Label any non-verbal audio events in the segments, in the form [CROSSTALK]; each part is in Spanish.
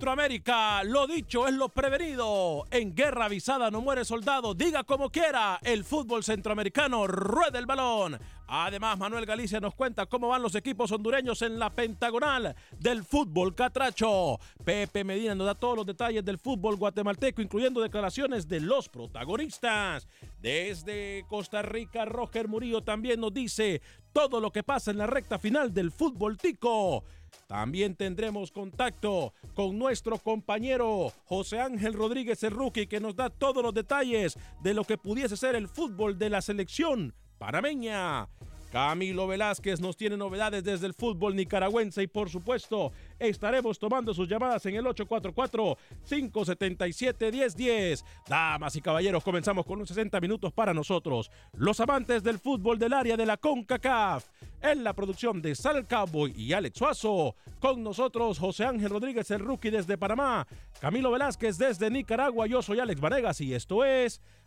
Centroamérica, lo dicho es lo prevenido. En guerra avisada no muere soldado, diga como quiera, el fútbol centroamericano rueda el balón. Además, Manuel Galicia nos cuenta cómo van los equipos hondureños en la pentagonal del fútbol catracho. Pepe Medina nos da todos los detalles del fútbol guatemalteco, incluyendo declaraciones de los protagonistas. Desde Costa Rica, Roger Murillo también nos dice todo lo que pasa en la recta final del fútbol tico. También tendremos contacto con nuestro compañero José Ángel Rodríguez el Rookie, que nos da todos los detalles de lo que pudiese ser el fútbol de la selección panameña. Camilo Velázquez nos tiene novedades desde el fútbol nicaragüense y por supuesto estaremos tomando sus llamadas en el 844-577-1010. Damas y caballeros, comenzamos con unos 60 minutos para nosotros, los amantes del fútbol del área de la CONCACAF. En la producción de Sal Cowboy y Alex Suazo, con nosotros José Ángel Rodríguez el Rookie desde Panamá, Camilo Velázquez desde Nicaragua, yo soy Alex Vanegas y esto es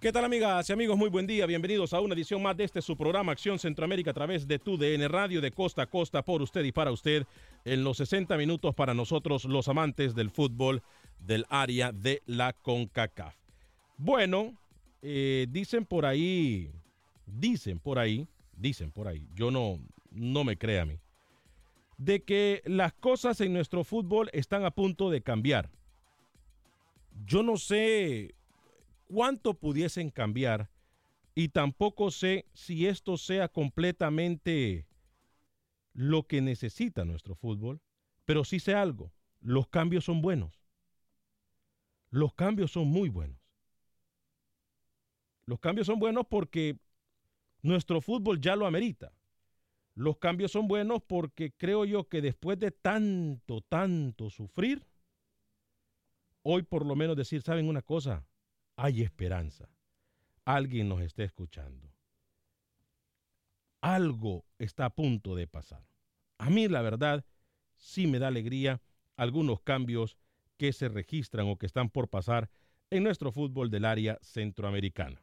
¿Qué tal amigas y amigos? Muy buen día. Bienvenidos a una edición más de este su programa Acción Centroamérica a través de tu DN Radio de costa a costa por usted y para usted en los 60 minutos para nosotros los amantes del fútbol del área de la CONCACAF. Bueno, eh, dicen por ahí, dicen por ahí, dicen por ahí, yo no, no me crea a mí, de que las cosas en nuestro fútbol están a punto de cambiar. Yo no sé cuánto pudiesen cambiar y tampoco sé si esto sea completamente lo que necesita nuestro fútbol, pero sí sé algo, los cambios son buenos. Los cambios son muy buenos. Los cambios son buenos porque nuestro fútbol ya lo amerita. Los cambios son buenos porque creo yo que después de tanto, tanto sufrir, hoy por lo menos decir, ¿saben una cosa? Hay esperanza. Alguien nos está escuchando. Algo está a punto de pasar. A mí, la verdad, sí me da alegría algunos cambios que se registran o que están por pasar en nuestro fútbol del área centroamericana.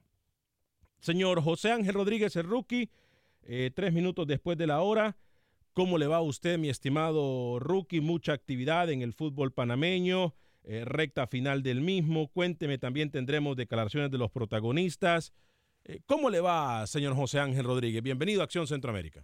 Señor José Ángel Rodríguez, el rookie, eh, tres minutos después de la hora. ¿Cómo le va a usted, mi estimado rookie? Mucha actividad en el fútbol panameño, eh, recta final del mismo. Cuénteme, también tendremos declaraciones de los protagonistas. Eh, ¿Cómo le va, señor José Ángel Rodríguez? Bienvenido a Acción Centroamérica.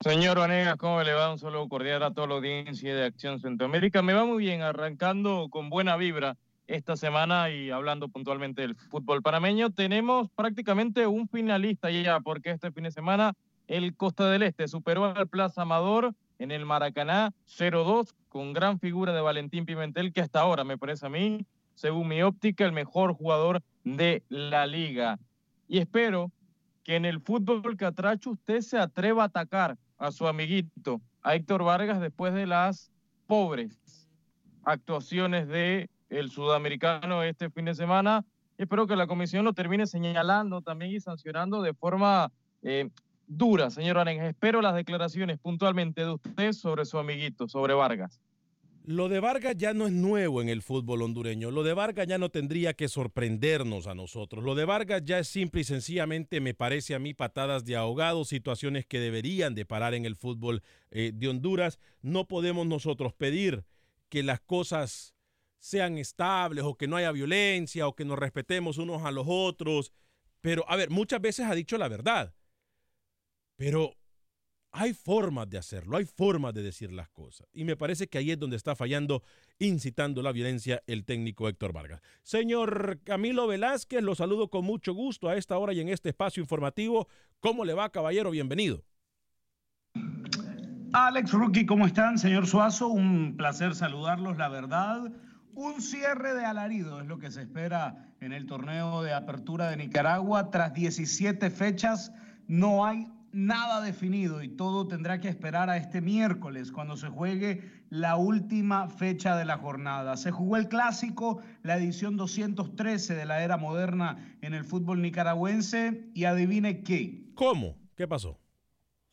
Señor Vanegas, ¿cómo le va? Un saludo cordial a toda la audiencia de Acción Centroamérica. Me va muy bien, arrancando con buena vibra esta semana y hablando puntualmente del fútbol panameño. Tenemos prácticamente un finalista ya, porque este fin de semana el Costa del Este superó al Plaza Amador en el Maracaná 0-2 con gran figura de Valentín Pimentel, que hasta ahora me parece a mí, según mi óptica, el mejor jugador de la liga. Y espero que en el fútbol catracho usted se atreva a atacar a su amiguito, a Héctor Vargas, después de las pobres actuaciones de sudamericano este fin de semana. Espero que la comisión lo termine señalando también y sancionando de forma eh, dura, señor Arenga. Espero las declaraciones puntualmente de usted sobre su amiguito, sobre Vargas. Lo de Vargas ya no es nuevo en el fútbol hondureño. Lo de Vargas ya no tendría que sorprendernos a nosotros. Lo de Vargas ya es simple y sencillamente, me parece a mí, patadas de ahogado, situaciones que deberían de parar en el fútbol eh, de Honduras. No podemos nosotros pedir que las cosas sean estables o que no haya violencia o que nos respetemos unos a los otros. Pero, a ver, muchas veces ha dicho la verdad. Pero hay formas de hacerlo, hay formas de decir las cosas. Y me parece que ahí es donde está fallando, incitando la violencia el técnico Héctor Vargas. Señor Camilo Velázquez, lo saludo con mucho gusto a esta hora y en este espacio informativo. ¿Cómo le va, caballero? Bienvenido. Alex Rookie, ¿cómo están? Señor Suazo, un placer saludarlos, la verdad. Un cierre de alarido es lo que se espera en el torneo de apertura de Nicaragua. Tras 17 fechas, no hay nada definido y todo tendrá que esperar a este miércoles cuando se juegue la última fecha de la jornada. Se jugó el clásico, la edición 213 de la era moderna en el fútbol nicaragüense y adivine qué. ¿Cómo? ¿Qué pasó?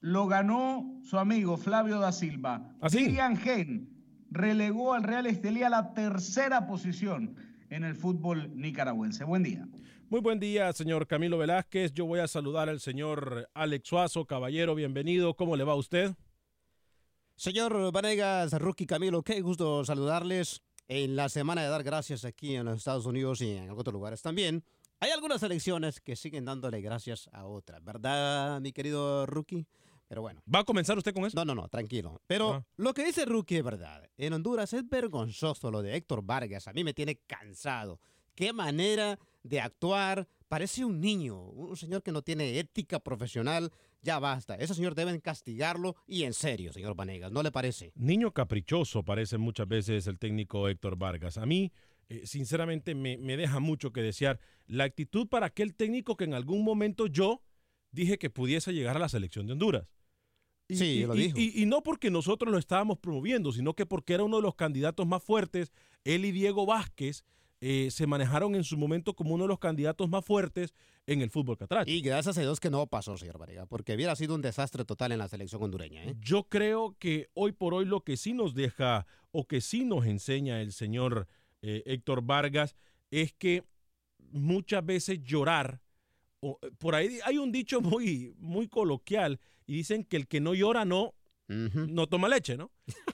Lo ganó su amigo Flavio da Silva. ¿Así? ¿Ah, Gen relegó al Real Estelí a la tercera posición en el fútbol nicaragüense. Buen día. Muy buen día, señor Camilo Velázquez. Yo voy a saludar al señor Alex Suazo, caballero, bienvenido. ¿Cómo le va a usted? Señor Vanegas, Rookie Camilo, qué gusto saludarles en la semana de dar gracias aquí en los Estados Unidos y en otros lugares también. Hay algunas elecciones que siguen dándole gracias a otras, ¿verdad, mi querido Rookie? Pero bueno. ¿Va a comenzar usted con eso? No, no, no, tranquilo. Pero Ah. lo que dice Rookie es verdad. En Honduras es vergonzoso lo de Héctor Vargas. A mí me tiene cansado. Qué manera de actuar. Parece un niño, un señor que no tiene ética profesional. Ya basta. Ese señor deben castigarlo y en serio, señor Vanegas. ¿No le parece? Niño caprichoso parece muchas veces el técnico Héctor Vargas. A mí, eh, sinceramente, me, me deja mucho que desear la actitud para aquel técnico que en algún momento yo dije que pudiese llegar a la selección de Honduras. Y, Sí, y- lo dijo. Y, y no porque nosotros lo estábamos promoviendo, sino que porque era uno de los candidatos más fuertes. Él y Diego Vázquez eh, se manejaron en su momento como uno de los candidatos más fuertes en el fútbol catracho. Y gracias a Dios que no pasó, señor Vanegas, porque hubiera sido un desastre total en la selección hondureña. ¿eh? Yo creo que hoy por hoy lo que sí nos deja o que sí nos enseña el señor eh, Héctor Vargas es que muchas veces llorar, o, por ahí hay un dicho muy, muy coloquial y dicen que el que no llora no, No toma leche, ¿no?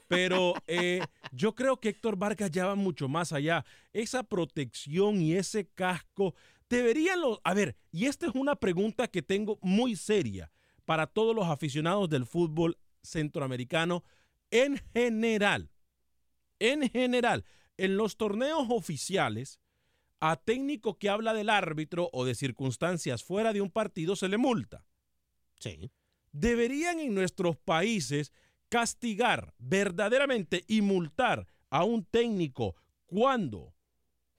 Pero eh, yo creo que Héctor Vargas ya va mucho más allá. Esa protección y ese casco deberían los... A ver, y esta es una pregunta que tengo muy seria para todos los aficionados del fútbol centroamericano en general. En general, en los torneos oficiales, a técnico que habla del árbitro o de circunstancias fuera de un partido se le multa Sí. Deberían en nuestros países castigar verdaderamente y multar a un técnico cuando,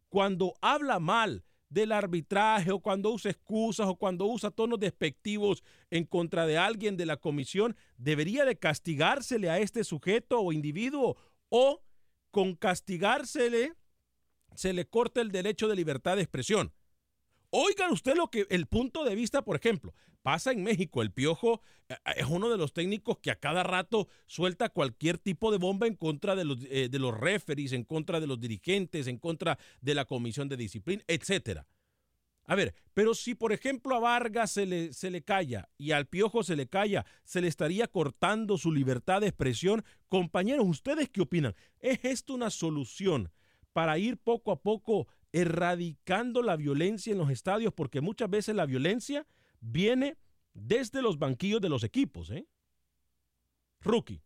cuando habla mal del arbitraje o cuando usa excusas o cuando usa tonos despectivos en contra de alguien de la comisión, debería de castigársele a este sujeto o individuo o con castigársele se le corta el derecho de libertad de expresión. Oigan usted lo que el punto de vista, por ejemplo, pasa en México. El Piojo eh, es uno de los técnicos que a cada rato suelta cualquier tipo de bomba en contra de los, eh, de los referees, en contra de los dirigentes, en contra de la comisión de disciplina, etcétera. A ver, pero si por ejemplo a Vargas se le, se le calla y al Piojo se le calla, se le estaría cortando su libertad de expresión. Compañeros, ¿ustedes qué opinan? ¿Es esto una solución para ir poco a poco erradicando la violencia en los estadios? Porque muchas veces la violencia viene desde los banquillos de los equipos, ¿eh? Rookie.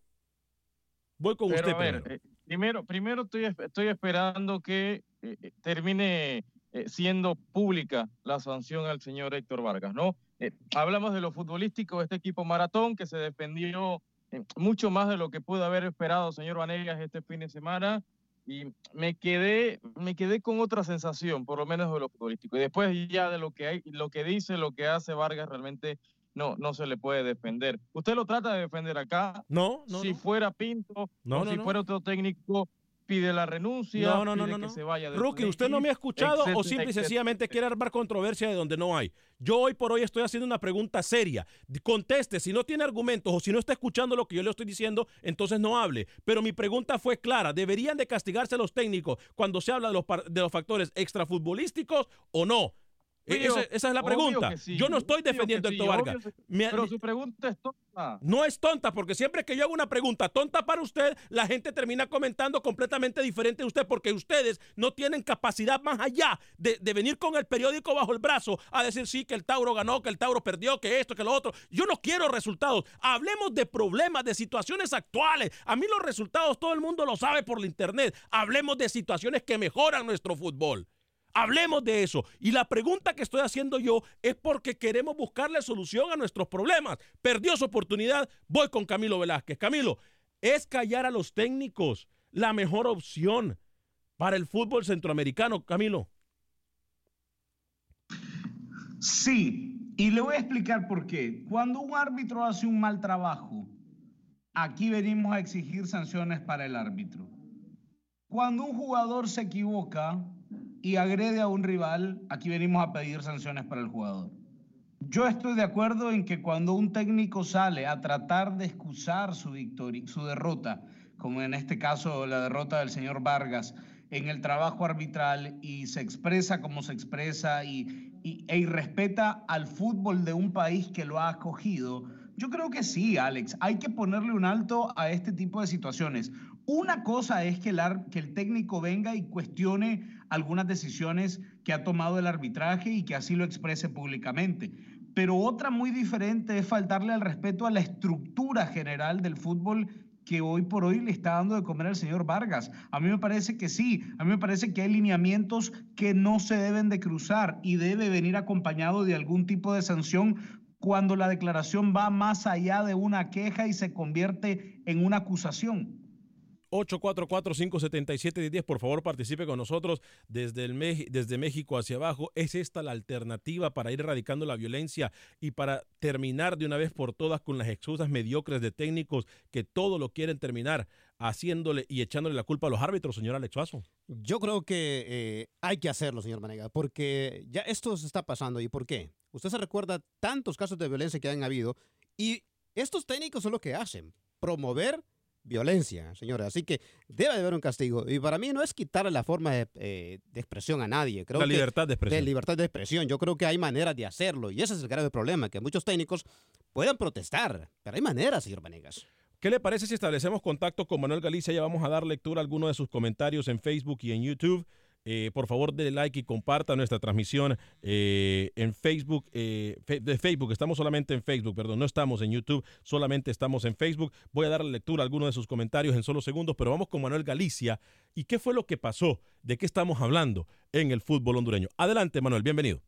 Voy con usted. primero. Eh, primero, primero estoy, estoy esperando que eh, eh, termine siendo pública la sanción al señor Héctor Vargas, ¿no? hablamos de lo futbolístico este equipo maratón que se defendió mucho más de lo que pudo haber esperado señor Vanegas este fin de semana y me quedé, me quedé con otra sensación, por lo menos de lo futbolístico. Y después ya de lo que hay, lo que dice, lo que hace Vargas, realmente no, no se le puede defender. ¿Usted lo trata de defender acá? No, no. Si fuera Pinto, no, si fuera otro técnico, pide la renuncia, no, no, no, no, que se vaya. Rookie, ¿usted no me ha escuchado o simple y sencillamente quiere armar controversia de donde no hay? Yo hoy por hoy estoy haciendo una pregunta seria. Conteste, si no tiene argumentos o si no está escuchando lo que yo le estoy diciendo, entonces no hable. Pero mi pregunta fue clara, ¿deberían de castigarse los técnicos cuando se habla de los, de los factores extrafutbolísticos o no? E-, esa, es la pregunta. Yo no estoy defendiendo a Héctor Vargas. pero su pregunta es tonta. No es tonta, porque siempre que yo hago una pregunta tonta para usted, la gente termina comentando completamente diferente de usted, porque ustedes no tienen capacidad más allá de, de, venir con el periódico bajo el brazo a decir sí, que el Tauro ganó, que el Tauro perdió, que esto, que lo otro. Yo no quiero resultados. Hablemos de problemas, de situaciones actuales. A mí los resultados todo el mundo lo sabe por la internet. Hablemos de situaciones que mejoran nuestro fútbol. Hablemos de eso. Y la pregunta que estoy haciendo yo es porque queremos buscarle solución a nuestros problemas. Perdió su oportunidad. Voy con Camilo Velázquez. Camilo, ¿es callar a los técnicos la mejor opción para el fútbol centroamericano, Camilo? Sí, y le voy a explicar por qué. Cuando un árbitro hace un mal trabajo, aquí venimos a exigir sanciones para el árbitro. Cuando un jugador se equivoca, y agrede a un rival, aquí venimos a pedir sanciones para el jugador. Yo estoy de acuerdo en que cuando un técnico sale a tratar de excusar su victoria, su derrota, como en este caso la derrota del señor Vargas, en el trabajo arbitral y se expresa como se expresa y, y e al fútbol de un país que lo ha acogido, yo creo que sí, Alex. Hay que ponerle un alto a este tipo de situaciones. Una cosa es que el, que el técnico venga y cuestione algunas decisiones que ha tomado el arbitraje y que así lo exprese públicamente. Pero otra muy diferente es faltarle al respeto a la estructura general del fútbol que hoy por hoy le está dando de comer al señor Vargas. A mí me parece que sí, a mí me parece que hay lineamientos que no se deben de cruzar y debe venir acompañado de algún tipo de sanción cuando la declaración va más allá de una queja y se convierte en una acusación. 844-577-10, por favor participe con nosotros desde, el desde México hacia abajo. ¿Es esta la alternativa para ir erradicando la violencia y para terminar de una vez por todas con las excusas mediocres de técnicos que todo lo quieren terminar haciéndole y echándole la culpa a los árbitros, señor Alex Yo creo que eh, hay que hacerlo, señor Manega, porque ya esto se está pasando. ¿Y por qué? Usted se recuerda tantos casos de violencia que han habido y estos técnicos son lo que hacen, promover violencia, señores. Así que debe de haber un castigo. Y para mí no es quitarle la forma de, eh, expresión a nadie. Creo la libertad de expresión. De libertad de expresión. Yo creo que hay maneras de hacerlo. Y ese es el grave problema, que muchos técnicos puedan protestar. Pero hay maneras, señor Vanegas. ¿Qué le parece si establecemos contacto con Manuel Galicia? Ya vamos a dar lectura a algunos de sus comentarios en Facebook y en YouTube. Eh, por favor, denle like y comparta nuestra transmisión eh, en Facebook. Eh, de Facebook, estamos solamente en Facebook, perdón, no estamos en YouTube, solamente estamos en Facebook. Voy a dar lectura a algunos de sus comentarios en solo segundos, pero vamos con Manuel Galicia. ¿Y qué fue lo que pasó? ¿De qué estamos hablando en el fútbol hondureño? Adelante, Manuel, bienvenido.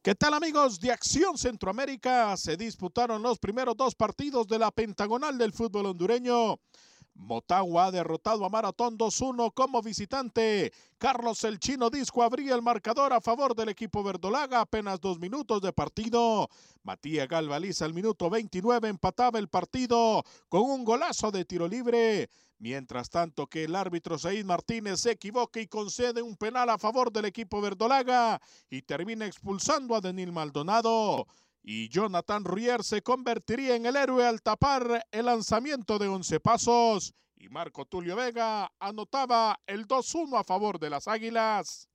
¿Qué tal amigos de Acción Centroamérica? Se disputaron los primeros dos partidos de la pentagonal del fútbol hondureño. Motagua ha derrotado a Maratón 2-1 como visitante. Carlos El Chino Disco abría el marcador a favor del equipo verdolaga apenas dos minutos de partido. Matías Galvaliza al minuto 29 empataba el partido con un golazo de tiro libre. Mientras tanto que el árbitro Said Martínez se equivoca y concede un penal a favor del equipo verdolaga y termina expulsando a Denil Maldonado y Jonathan Ruyer se convertiría en el héroe al tapar el lanzamiento de 11 pasos y Marco Tulio Vega anotaba el 2-1 a favor de las Águilas.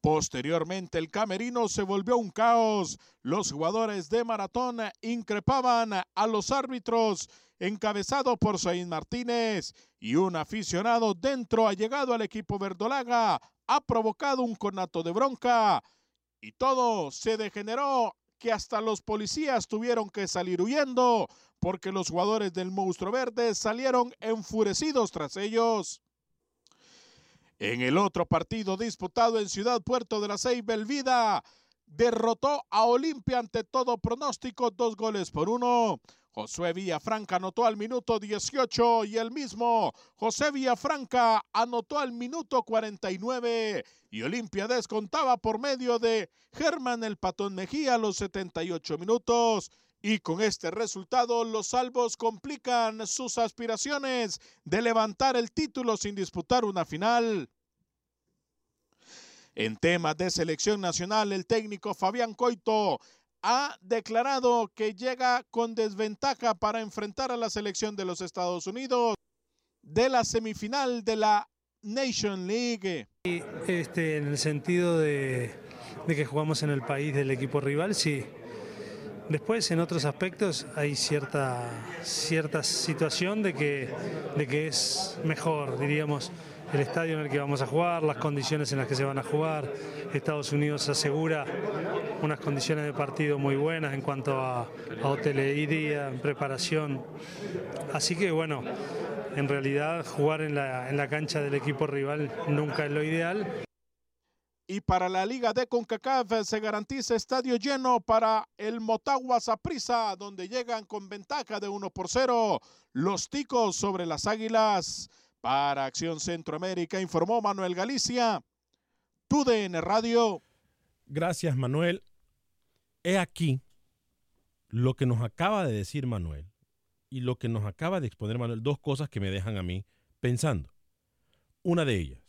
Posteriormente el camerino se volvió un caos. Los jugadores de maratón increpaban a los árbitros encabezado por Saín Martínez y un aficionado dentro ha llegado al equipo verdolaga, ha provocado un conato de bronca y todo se degeneró que hasta los policías tuvieron que salir huyendo porque los jugadores del monstruo verde salieron enfurecidos tras ellos. En el otro partido disputado en Ciudad Puerto de la Ceiba, el Vida derrotó a Olimpia ante todo pronóstico, dos goles por uno. Josué Villafranca anotó al minuto 18 y el mismo José Villafranca anotó al minuto 49 y Olimpia descontaba por medio de Germán el Patón Mejía a los 78 minutos. Y con este resultado los salvos complican sus aspiraciones de levantar el título sin disputar una final. En temas de selección nacional, el técnico Fabián Coito ha declarado que llega con desventaja para enfrentar a la selección de los Estados Unidos de la semifinal de la Nation League. Este, en el sentido de, que jugamos en el país del equipo rival, sí. Después, en otros aspectos, hay cierta, cierta situación de que, de que es mejor, diríamos, el estadio en el que vamos a jugar, las condiciones en las que se van a jugar. Estados Unidos asegura unas condiciones de partido muy buenas en cuanto a, a hotelería, preparación. Así que bueno, en realidad jugar en la, en la cancha del equipo rival nunca es lo ideal. Y para la Liga de CONCACAF se garantiza estadio lleno para el Motagua Saprissa, donde llegan con ventaja de 1 por 0 los ticos sobre las águilas. Para Acción Centroamérica informó Manuel Galicia, TUDN Radio. Gracias, Manuel. He aquí lo que nos acaba de decir Manuel y lo que nos acaba de exponer Manuel, dos cosas que me dejan a mí pensando. Una de ellas,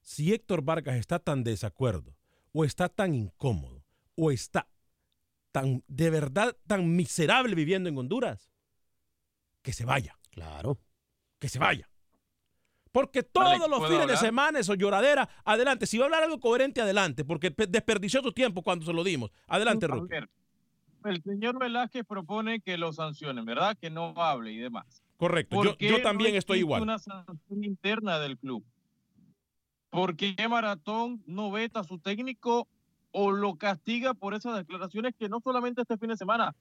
si Héctor Vargas está tan desacuerdo, o está tan incómodo, o está tan de verdad tan miserable viviendo en Honduras, que se vaya. Claro. Que se vaya. Porque todos los fines de semana eso lloradera, adelante. Si va a hablar algo coherente, adelante, porque desperdició su tiempo cuando se lo dimos. Adelante, Roque. El señor Velázquez propone que lo sancionen, ¿verdad? Que no hable y demás. Correcto, yo, yo, también no estoy igual. una sanción interna del club. ¿Por qué Maratón no veta a su técnico o lo castiga por esas declaraciones que no solamente este fin de semana,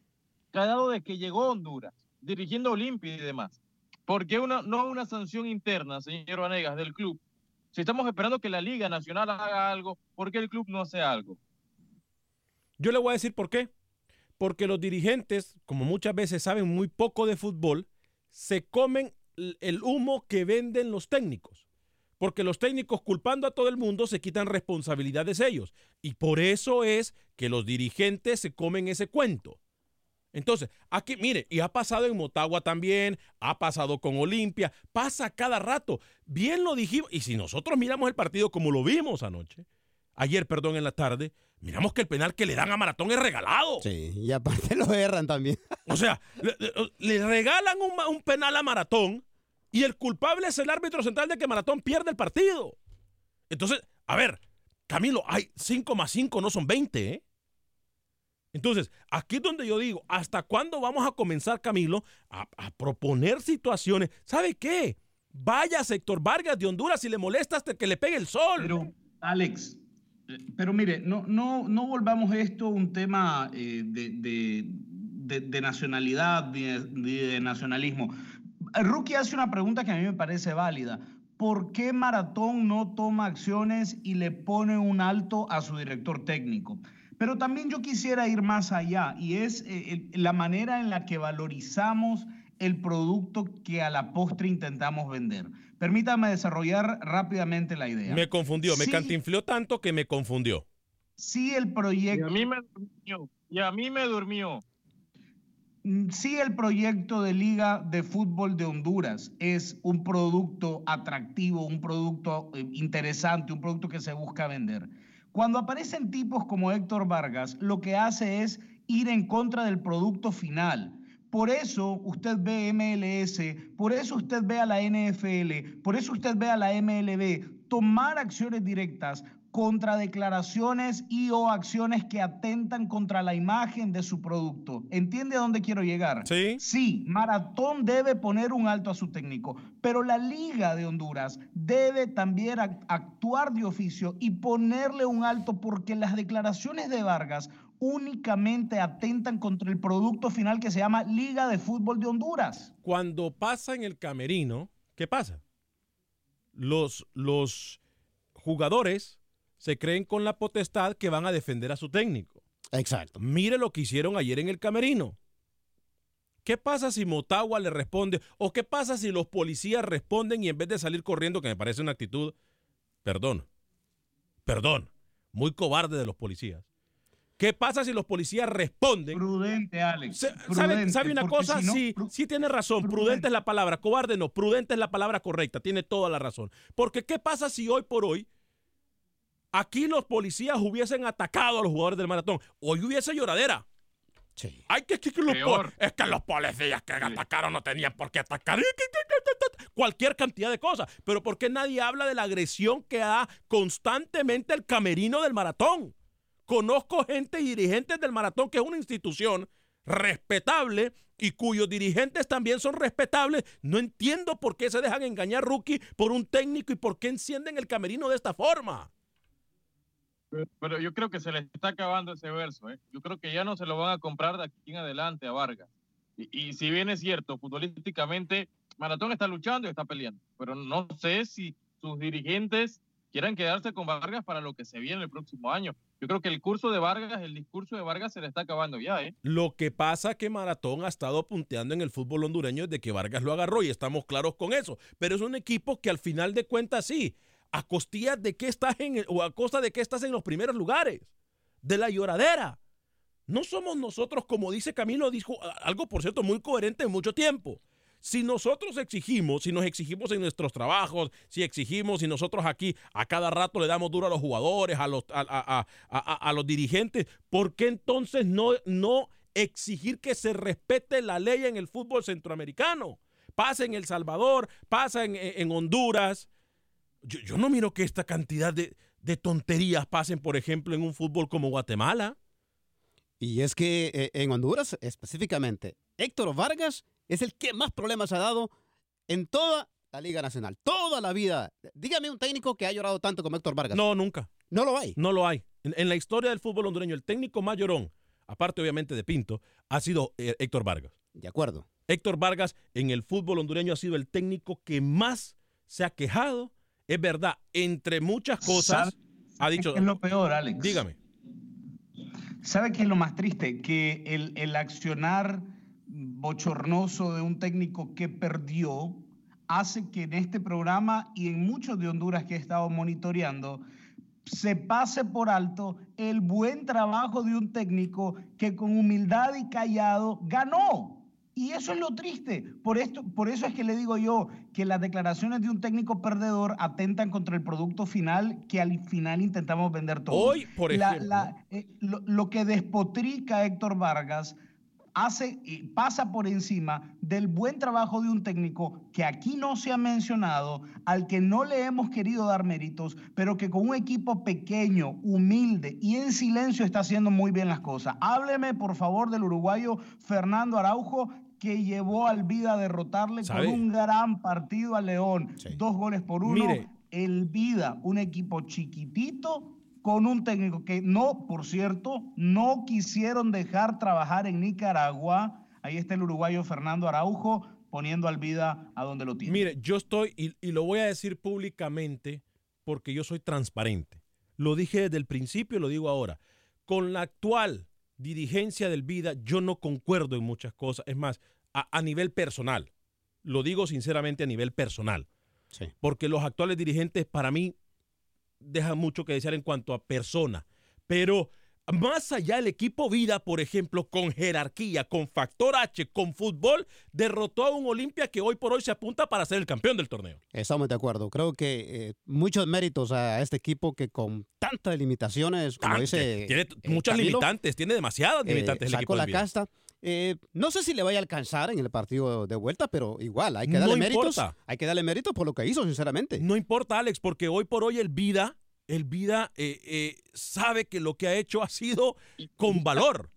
cada de que llegó a Honduras, dirigiendo Olimpia y demás? ¿Por qué una, no una sanción interna, señor Vanegas, del club? Si estamos esperando que la Liga Nacional haga algo, ¿por qué el club no hace algo? Yo le voy a decir por qué. Porque los dirigentes, como muchas veces saben muy poco de fútbol, se comen el humo que venden los técnicos. Porque los técnicos culpando a todo el mundo se quitan responsabilidades ellos. Y por eso es que los dirigentes se comen ese cuento. Entonces, aquí, mire, y ha pasado en Motagua también, ha pasado con Olimpia, pasa cada rato. Bien lo dijimos, y si nosotros miramos el partido como lo vimos anoche, ayer, perdón, en la tarde, miramos que el penal que le dan a Maratón es regalado. Sí, y aparte lo erran también. O sea, le, regalan un, un, penal a Maratón y el culpable es el árbitro central de que Maratón pierde el partido. Entonces, a ver, Camilo, hay 5 más 5 no son 20, ¿eh? Entonces, aquí es donde yo digo, ¿hasta cuándo vamos a comenzar, Camilo, a, proponer situaciones? ¿Sabe qué? Vaya sector Vargas de Honduras si le molesta hasta que le pegue el sol. Pero, Alex, eh, pero mire, no, no, no volvamos esto un tema eh, de, nacionalidad ni de, nacionalismo. Rookie hace una pregunta que a mí me parece válida. ¿Por qué Maratón no toma acciones y le pone un alto a su director técnico? Pero también yo quisiera ir más allá y es eh, la manera en la que valorizamos el producto que a la postre intentamos vender. Permítame desarrollar rápidamente la idea. Me confundió, me Sí. cantinfló tanto que me confundió. Si el proyecto... Y a mí me durmió. Y a mí me durmió. Mm, Sí, el proyecto de Liga de Fútbol de Honduras es un producto atractivo, un producto eh, interesante, un producto que se busca vender. Cuando aparecen tipos como Héctor Vargas, lo que hace es ir en contra del producto final. Por eso usted ve MLS, por eso usted ve a la NFL, por eso usted ve a la MLB tomar acciones directas contra declaraciones y o acciones que atentan contra la imagen de su producto. ¿Entiende a dónde quiero llegar? Sí. Sí, Maratón debe poner un alto a su técnico, pero la Liga de Honduras debe también ac- actuar de oficio y ponerle un alto porque las declaraciones de Vargas únicamente atentan contra el producto final que se llama Liga de Fútbol de Honduras. Cuando pasa en el camerino, ¿qué pasa? Los, los jugadores se creen con la potestad que van a defender a su técnico. Exacto. Mire lo que hicieron ayer en el camerino. ¿Qué pasa si Motagua le responde? ¿O qué pasa si los policías responden y en vez de salir corriendo, que me parece una actitud, perdón, perdón, muy cobarde de los policías? ¿Qué pasa si los policías responden? Prudente, Alex. ¿Sabe, una cosa? si no- sí, sí tiene razón. Prudente. es la palabra. Cobarde no. Prudente es la palabra correcta. Tiene toda la razón. Porque ¿qué pasa si hoy por hoy aquí los policías hubiesen atacado a los jugadores del maratón? Hoy hubiese lloradera. Sí. Hay que, que- que los es que los policías que atacaron no tenían por qué atacar. Cualquier cantidad de cosas. Pero ¿por qué nadie habla de la agresión que da constantemente el camerino del maratón? Conozco gente y dirigentes del maratón que es una institución respetable y cuyos dirigentes también son respetables. No entiendo por qué se dejan engañar rookie por un técnico y por qué encienden el camerino de esta forma. Pero yo creo que se le está acabando ese verso. ¿eh? Yo creo que ya no se lo van a comprar de aquí en adelante a Vargas. Y, si bien es cierto, futbolísticamente, Maratón está luchando y está peleando. Pero no sé si sus dirigentes quieran quedarse con Vargas para lo que se viene el próximo año. Yo creo que el curso de Vargas, el discurso de Vargas se le está acabando ya, ¿eh? Lo que pasa es que Maratón ha estado punteando en el fútbol hondureño desde que Vargas lo agarró y estamos claros con eso. Pero es un equipo que al final de cuentas sí, a costillas de que estás en o a costa de que estás en los primeros lugares, de la lloradera. No somos nosotros, como dice Camilo, dijo algo por cierto muy coherente en mucho tiempo. Si nosotros exigimos, si nos exigimos en nuestros trabajos, si exigimos, si nosotros aquí a cada rato le damos duro a los jugadores, a los, a- a- a los dirigentes, ¿por qué entonces no, no exigir que se respete la ley en el fútbol centroamericano? Pasa en El Salvador, pasa en, en Honduras. Yo, yo no miro que esta cantidad de, de tonterías pasen, por ejemplo, en un fútbol como Guatemala. Y es que eh, en Honduras específicamente, Héctor Vargas es el que más problemas ha dado en toda la Liga Nacional. Toda la vida. Dígame un técnico que ha llorado tanto como Héctor Vargas. No, nunca. No lo hay. No lo hay. En, en la historia del fútbol hondureño, el técnico más llorón, aparte obviamente de Pinto, ha sido eh, Héctor Vargas. De acuerdo. Héctor Vargas en el fútbol hondureño ha sido el técnico que más se ha quejado. Es verdad, entre muchas cosas, ¿Sabe- ha dicho. Es lo peor, Alex. Dígame. ¿Sabe qué es lo más triste? Que el, el accionar bochornoso de un técnico que perdió hace que en este programa y en muchos de Honduras que he estado monitoreando se pase por alto el buen trabajo de un técnico que con humildad y callado ganó. Y eso es lo triste. Por, esto, por eso es que le digo yo que las declaraciones de un técnico perdedor atentan contra el producto final que al final intentamos vender todo. Hoy, por ejemplo. eh, lo, lo que despotrica a Héctor Vargas hace pasa por encima del buen trabajo de un técnico que aquí no se ha mencionado, al que no le hemos querido dar méritos, pero que con un equipo pequeño, humilde y en silencio está haciendo muy bien las cosas. Hábleme, por favor, del uruguayo Fernando Araujo, que llevó al Vida a derrotarle ¿Sabe? con un gran partido a León. Dos goles por uno. Mire. El Vida, un equipo chiquitito con un técnico que no, por cierto, no quisieron dejar trabajar en Nicaragua. Ahí está el uruguayo Fernando Araujo poniendo al Vida a donde lo tiene. Mire, yo estoy, y, y lo voy a decir públicamente porque yo soy transparente. Lo dije desde el principio y lo digo ahora. Con la actual dirigencia del Vida, yo no concuerdo en muchas cosas. Es más, a, a nivel personal. Lo digo sinceramente a nivel personal. Porque los actuales dirigentes para mí dejan mucho que desear en cuanto a persona. Pero más allá el equipo Vida, por ejemplo, con jerarquía, con factor H, con fútbol, derrotó a un Olimpia que hoy por hoy se apunta para ser el campeón del torneo. Estamos de acuerdo. Creo que eh, muchos méritos a este equipo que con tantas limitaciones, como dice. Tiene eh, muchas Camilo, limitantes, tiene demasiadas eh, limitantes el sacó equipo la Vida. casta. Eh, no sé si le vaya a alcanzar en el partido de vuelta, pero igual, hay que darle No méritos. importa. Hay que darle méritos por lo que hizo, sinceramente. No importa, Alex, porque hoy por hoy el Vida, el Vida eh, eh, sabe que lo que ha hecho ha sido con valor.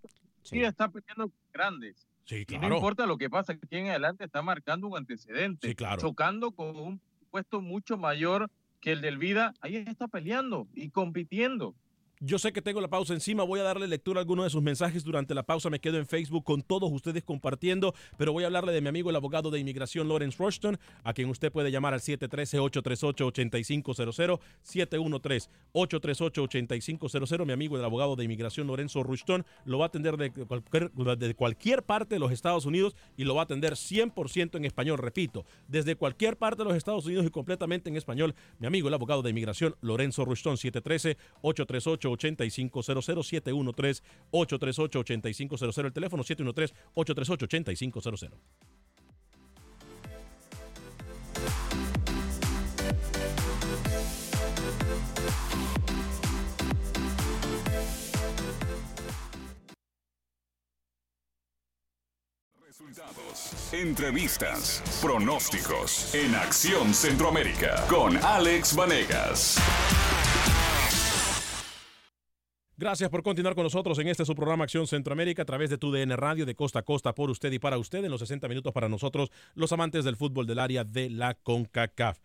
Sí, está peleando con grandes. Sí, Y no claro. importa lo que pasa, aquí en adelante está marcando un antecedente. Sí, claro. Chocando con un puesto mucho mayor que el del Vida. Ahí está peleando y compitiendo. Yo sé que tengo la pausa encima, voy a darle lectura a algunos de sus mensajes. Durante la pausa, me quedo en Facebook con todos ustedes compartiendo, pero voy a hablarle de mi amigo el abogado de inmigración Lawrence Rushton, a quien usted puede llamar al 713-838-8500, 713-838-8500, mi amigo el abogado de inmigración Lorenzo Rushton lo va a atender de cualquier, parte de los Estados Unidos y lo va a atender 100% en español, repito, desde cualquier parte de los Estados Unidos y completamente en español, mi amigo el abogado de inmigración Lorenzo Rushton, 713-838-8500, 713-838-8500, el teléfono 713-838-8500. Resultados, entrevistas, pronósticos en Acción Centroamérica con Alex Vanegas. Gracias por continuar con nosotros en este su programa Acción Centroamérica a través de tu DN Radio de costa a costa por usted y para usted en los 60 minutos para nosotros, los amantes del fútbol del área de la CONCACAF.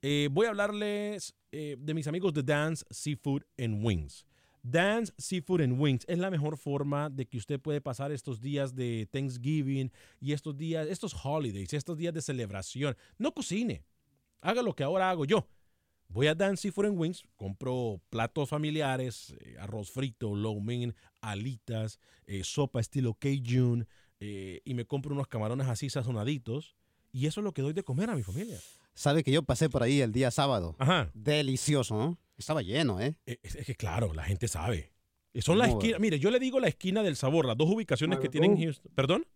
Eh, voy a hablarles eh, de mis amigos de Dance Seafood and Wings. Dance Seafood and Wings es la mejor forma de que usted puede pasar estos días de Thanksgiving y estos días, estos holidays, estos días de celebración. No cocine. Haga lo que ahora hago yo. Voy a Dan Seafood and Wings, compro platos familiares, eh, arroz frito, low mein, alitas, eh, sopa estilo Cajun eh, y me compro unos camarones así sazonaditos y eso es lo que doy de comer a mi familia. Sabe que yo pasé por ahí el día sábado. Ajá. Delicioso, ¿no? Estaba lleno, ¿eh? Es, es que claro, la gente sabe. Son las esquinas, mire, yo le digo la esquina del sabor, las dos ubicaciones que tienen Houston. ¿Perdón?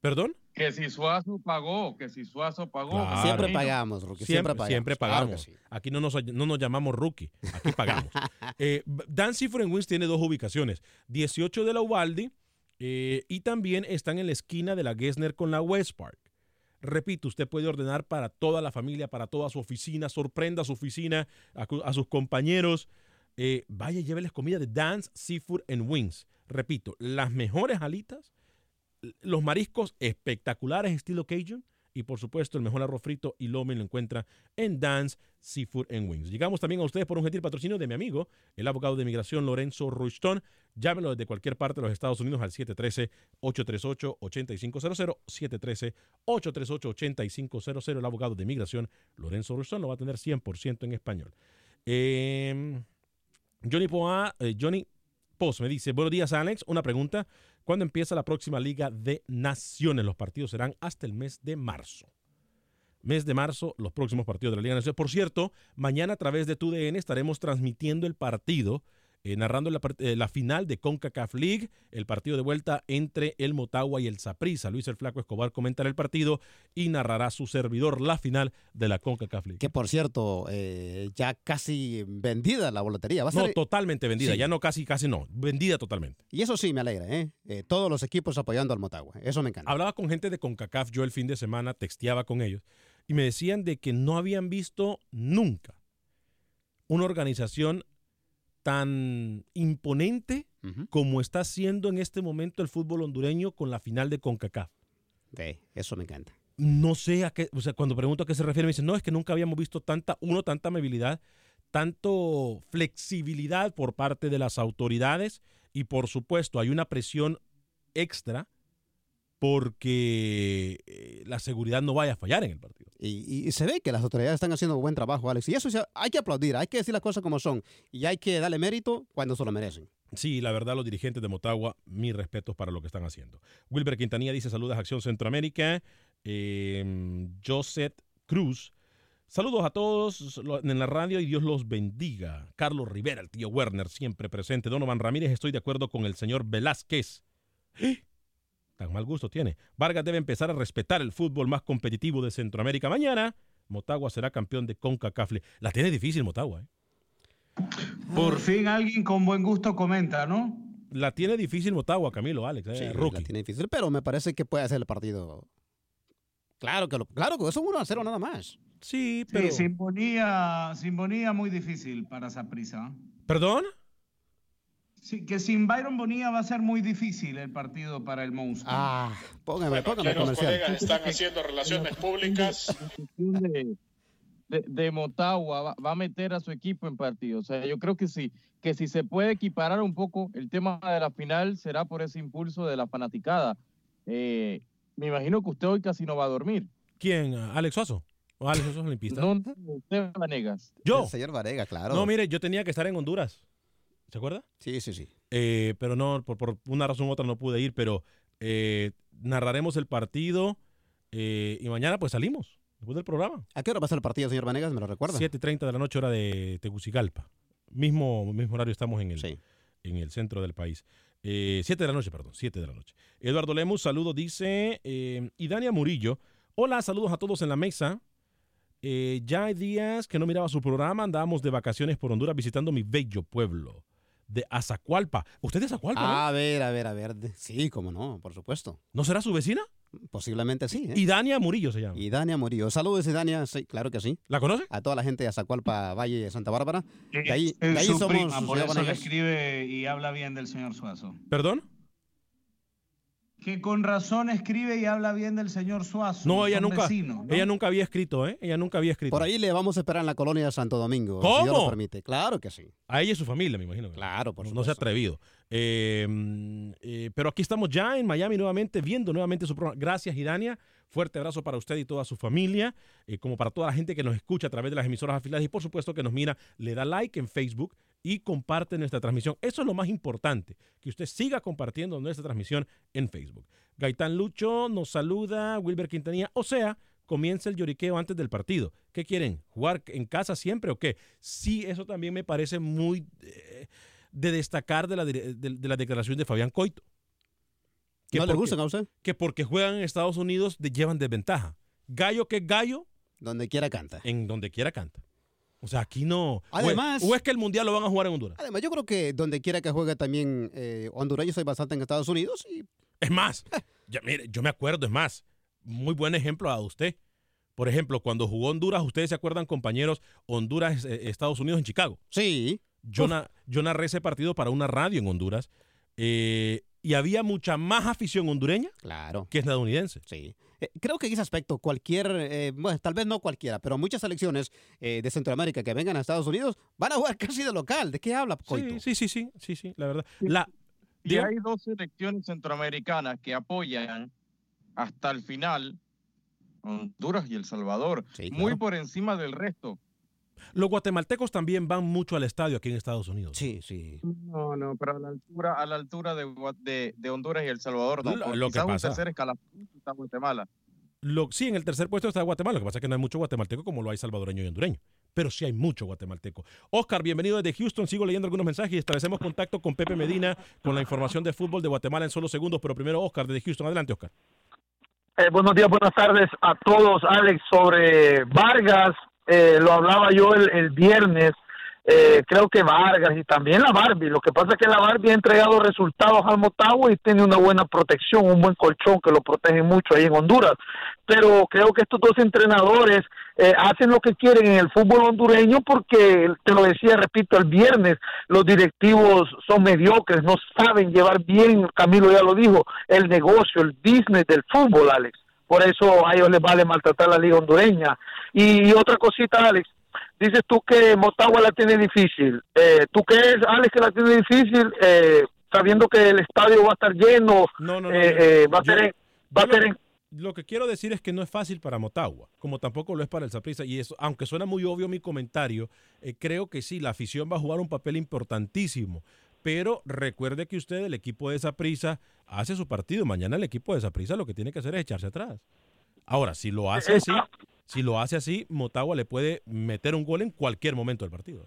¿Perdón? Que si Suazo pagó, que si Suazo pagó. Claro. Siempre pagamos, Rookie. Siempre, Siempre, siempre pagamos. pagamos. Claro que sí. Aquí no nos, no nos llamamos rookie, aquí pagamos. [LAUGHS] eh, Dan Wings tiene dos ubicaciones, 18 de la Ubaldi eh, y también están en la esquina de la Gessner con la West Park. Repito, usted puede ordenar para toda la familia, para toda su oficina, sorprenda a su oficina, a, sus compañeros. Eh, vaya, lléveles comida de Dance Seafood and Wings. Repito, las mejores alitas, los mariscos espectaculares estilo Cajun y por supuesto el mejor arroz frito y lomen lo encuentra en Dance Seafood and Wings. Llegamos también a ustedes por un gentil patrocinio de mi amigo, el abogado de inmigración Lorenzo Rushton. Llámelo desde cualquier parte de los Estados Unidos al 713-838-8500, 713-838-8500. El abogado de inmigración Lorenzo Rushton lo va a tener 100% en español. Eh, Johnny Poa, eh, Johnny Post me dice, buenos días Alex, una pregunta, ¿cuándo empieza la próxima Liga de Naciones? Los partidos serán hasta el mes de marzo. Mes de marzo, los próximos partidos de la Liga de Naciones. Por cierto, mañana a través de TUDN estaremos transmitiendo el partido, eh, narrando la, eh, la final de CONCACAF League, el partido de vuelta entre el Motagua y el Saprissa. Luis el Flaco Escobar comentará el partido y narrará su servidor la final de la CONCACAF League. Que por cierto, eh, ya casi vendida la boletería. Va a No, ser- totalmente vendida, Sí. ya no casi, casi no, vendida totalmente. Y eso sí me alegra, Todos los equipos apoyando al Motagua. Eso me encanta. Hablaba con gente de CONCACAF yo el fin de semana, texteaba con ellos y me decían de que no habían visto nunca una organización tan imponente como está haciendo en este momento el fútbol hondureño con la final de CONCACAF. Sí, eso me encanta. No sé a qué, o sea, cuando pregunto a qué se refiere, me dicen, no, es que nunca habíamos visto tanta, uno, tanta amabilidad, tanto flexibilidad por parte de las autoridades y por supuesto hay una presión extra porque eh, la seguridad no vaya a fallar en el partido. Y, y se ve que las autoridades están haciendo buen trabajo, Alex. Y eso hay que aplaudir, hay que decir las cosas como son. Y hay que darle mérito cuando se lo merecen. Sí, la verdad, los dirigentes de Motagua, mis respetos para lo que están haciendo. Wilber Quintanilla dice saludos a Acción Centroamérica. Eh, Joseph Cruz. Saludos a todos en la radio y Dios los bendiga. Carlos Rivera, el tío Werner, siempre presente. Donovan Ramírez, estoy de acuerdo con el señor Velázquez. ¡Eh! Tan mal gusto tiene. Vargas debe empezar a respetar el fútbol más competitivo de Centroamérica. Mañana, Motagua será campeón de CONCACAF. La tiene difícil Motagua, ¿eh? Por fin alguien con buen gusto comenta, ¿no? La tiene difícil Motagua, Camilo, Alex. Eh, Sí, rookie. la tiene difícil, pero me parece que puede hacer el partido. Claro que lo, claro que eso es 1 a 0 nada más. Sí, Sí, sin Bonilla, sin Bonilla muy difícil para esa prisa. ¿Perdón? Sí, que sin Byron Bonilla va a ser muy difícil el partido para el monstruo. Ah, póngame, póngame aquí los comercial. colegas Están haciendo relaciones públicas. de, de- de Motagua va, va a meter a su equipo en partido. O sea, yo creo que sí, que si se puede equiparar un poco el tema de la final será por ese impulso de la fanaticada. Eh, me imagino que usted hoy casi no va a dormir. ¿Quién? ¿Alex Suazo? ¿O Alex Suazo es olimpista? No, no, usted Vanegas. ¿Yo? El señor Varega, claro. No, mire, yo tenía que estar en Honduras. ¿Se acuerda? Sí, sí, sí. Eh, pero no, por, por una razón u otra no pude ir, pero eh, narraremos el partido eh, y mañana pues salimos, después del programa. ¿A qué hora va a ser el partido, señor Vanegas? ¿Me lo recuerda? 7.30 de la noche, hora de Tegucigalpa. Mismo, mismo horario estamos en el, en el centro del país. Eh, 7 de la noche, perdón, 7 de la noche. Eduardo Lemus, saludos, dice. Y Dania Murillo, hola, saludos a todos en la mesa. Ya hay días que no miraba su programa, andábamos de vacaciones por Honduras visitando mi bello pueblo de Azacualpa. ¿Usted es de Azacualpa? no? A ver, a ver, a ver. Sí, cómo no, por supuesto. ¿No será su vecina? Posiblemente sí. ¿eh? Y Dania Murillo se llama. Y Dania Murillo. Saludos, Dania. Sí, claro que sí. ¿La conoce? A toda la gente de Azacualpa, Valle de Santa Bárbara. De ahí, de ahí su somos. prima, por señor eso le escribe y habla bien del señor Suazo. ¿Perdón? Que con razón escribe y habla bien del señor Suazo. No, ella nunca, vecinos, ¿no? ella nunca había escrito, ¿eh? Ella nunca había escrito. Por ahí le vamos a esperar en la colonia de Santo Domingo. ¿Cómo? Si Dios lo permite. Claro que sí. A ella y su familia, me imagino. Claro, por No, supuesto. no se ha atrevido. Eh, mm, eh, pero aquí estamos ya en Miami nuevamente, viendo nuevamente su programa. Gracias, Idania. Fuerte abrazo para usted y toda su familia, eh, como para toda la gente que nos escucha a través de las emisoras afiliadas y por supuesto que nos mira, le da like en Facebook y comparte nuestra transmisión. Eso es lo más importante, que usted siga compartiendo nuestra transmisión en Facebook. Gaitán Lucho nos saluda, Wilber Quintanilla, o sea, comienza el lloriqueo antes del partido. ¿Qué quieren? ¿Jugar en casa siempre o qué? Sí, eso también me parece muy eh, de destacar de la, de, de la declaración de Fabián Coito. ¿No le porque- gustan a usted? Que porque juegan en Estados Unidos de- llevan desventaja. Gallo que es gallo. Donde quiera canta. En donde quiera canta. O sea, aquí no. o es- Además- o es que el mundial lo van a jugar en Honduras. Además, yo creo que donde quiera que juegue también eh, Honduras, yo soy bastante en Estados Unidos y Es más, [LAUGHS] ya, mire, yo me acuerdo, es más, muy buen ejemplo a usted. Por ejemplo, cuando jugó Honduras, ustedes se acuerdan, compañeros, Honduras, eh, Estados Unidos en Chicago. Sí. Yo, na- yo narré ese partido para una radio en Honduras eh, y había mucha más afición hondureña Claro. que estadounidense. Sí. Eh, creo que en ese aspecto, cualquier, eh, bueno, tal vez no cualquiera, pero muchas selecciones eh, de Centroamérica que vengan a Estados Unidos van a jugar [LAUGHS] casi de local. ¿De qué habla, Coito? Sí, sí, sí, sí, sí, la verdad. La, Y hay dos selecciones centroamericanas que apoyan hasta el final Honduras y El Salvador, muy por encima del resto. Los guatemaltecos también van mucho al estadio aquí en Estados Unidos. Sí, sí. No, no, pero a la altura, a la altura de, de, de Honduras y El Salvador, no. Lo- lo que quizás un pasa- tercer escalafón está Guatemala. Lo, sí, en el tercer puesto está Guatemala. Lo que pasa es que no hay mucho guatemalteco como lo hay salvadoreño y hondureño. Pero sí hay mucho guatemalteco. Oscar, bienvenido desde Houston. Sigo leyendo algunos mensajes y establecemos contacto con Pepe Medina con la información de fútbol de Guatemala en solo segundos. Pero primero, Oscar, desde Houston. Adelante, Oscar. Eh, buenos días, buenas tardes a todos. Alex, sobre Vargas, eh, lo hablaba yo el, el viernes. Eh, creo que Vargas y también la Barbie. Lo que pasa es que la Barbie ha entregado resultados al Motagua y tiene una buena protección, un buen colchón que lo protege mucho ahí en Honduras. Pero creo que estos dos entrenadores eh, hacen lo que quieren en el fútbol hondureño porque, te lo decía, repito, el viernes los directivos son mediocres, no saben llevar bien, Camilo ya lo dijo, el negocio, el business del fútbol, Alex. Por eso a ellos les vale maltratar la liga hondureña. Y, otra cosita, Alex, dices tú que Motagua la tiene difícil. Eh, ¿Tú crees, Alex, que la tiene difícil eh, sabiendo que el estadio va a estar lleno? No, no, no. eh, eh, va a yo- ser en- va a ser en- Lo que quiero decir es que no es fácil para Motagua, como tampoco lo es para el Saprissa. Y eso, aunque suena muy obvio mi comentario, eh, creo que sí, la afición va a jugar un papel importantísimo. Pero recuerde que usted, el equipo de esa prisa, hace su partido. Mañana el equipo de esa prisa lo que tiene que hacer es echarse atrás. Ahora, si lo hace así, si lo hace así, Motagua le puede meter un gol en cualquier momento del partido.